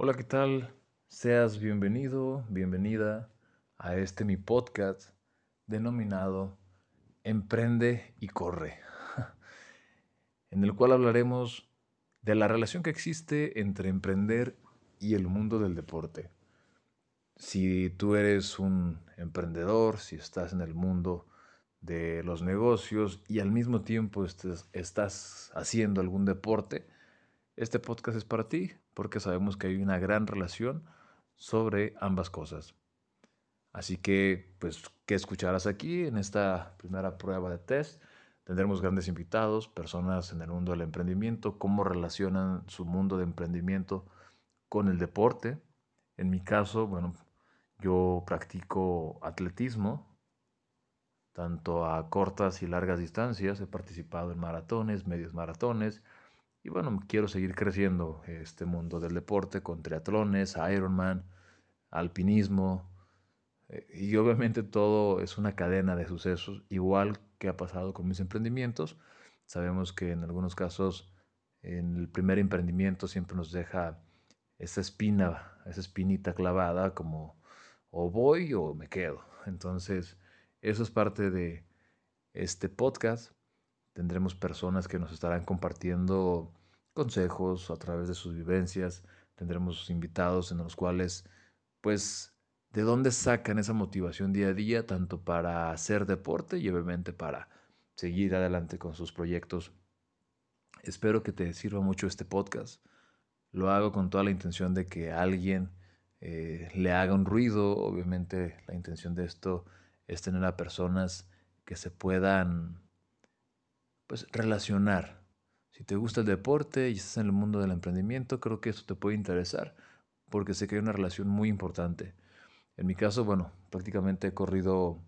Hola, ¿qué tal? Seas bienvenido, bienvenida a este mi podcast denominado Emprende y Corre, en el cual hablaremos de la relación que existe entre emprender y el mundo del deporte. Si tú eres un emprendedor, si estás en el mundo de los negocios y al mismo tiempo estás haciendo algún deporte, este podcast es para ti porque sabemos que hay una gran relación sobre ambas cosas. Así que, pues, ¿qué escucharás aquí en esta primera prueba de test? Tendremos grandes invitados, personas en el mundo del emprendimiento, cómo relacionan su mundo de emprendimiento con el deporte. En mi caso, bueno, yo practico atletismo, tanto a cortas y largas distancias. He participado en maratones, medios maratones, y bueno, quiero seguir creciendo este mundo del deporte con triatlones, Ironman, alpinismo. Eh, y obviamente todo es una cadena de sucesos, igual que ha pasado con mis emprendimientos. Sabemos que en algunos casos, en el primer emprendimiento siempre nos deja esa espina, esa espinita clavada como o voy o me quedo. Entonces, eso es parte de este podcast Tendremos personas que nos estarán compartiendo consejos a través de sus vivencias. Tendremos invitados en los cuales, pues, de dónde sacan esa motivación día a día, tanto para hacer deporte y obviamente para seguir adelante con sus proyectos. Espero que te sirva mucho este podcast. Lo hago con toda la intención de que alguien eh, le haga un ruido. Obviamente la intención de esto es tener a personas que se puedan pues relacionar. Si te gusta el deporte y estás en el mundo del emprendimiento, creo que esto te puede interesar porque sé que hay una relación muy importante. En mi caso, bueno, prácticamente he corrido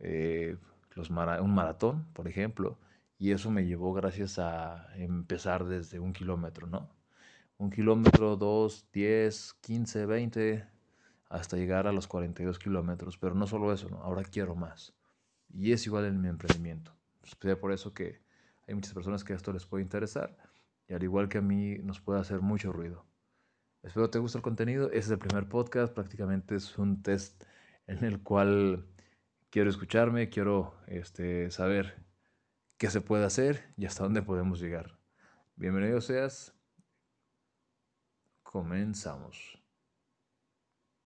eh, los un maratón, por ejemplo, y eso me llevó gracias a empezar desde un kilómetro, ¿no? Un kilómetro, dos, diez, quince, veinte, hasta llegar a los 42 kilómetros. Pero no solo eso, ¿no? ahora quiero más. Y es igual en mi emprendimiento. Es por eso que hay muchas personas que esto les puede interesar y al igual que a mí nos puede hacer mucho ruido. Espero te guste el contenido. Este es el primer podcast, prácticamente es un test en el cual quiero escucharme, quiero este, saber qué se puede hacer y hasta dónde podemos llegar. Bienvenido seas. Comenzamos.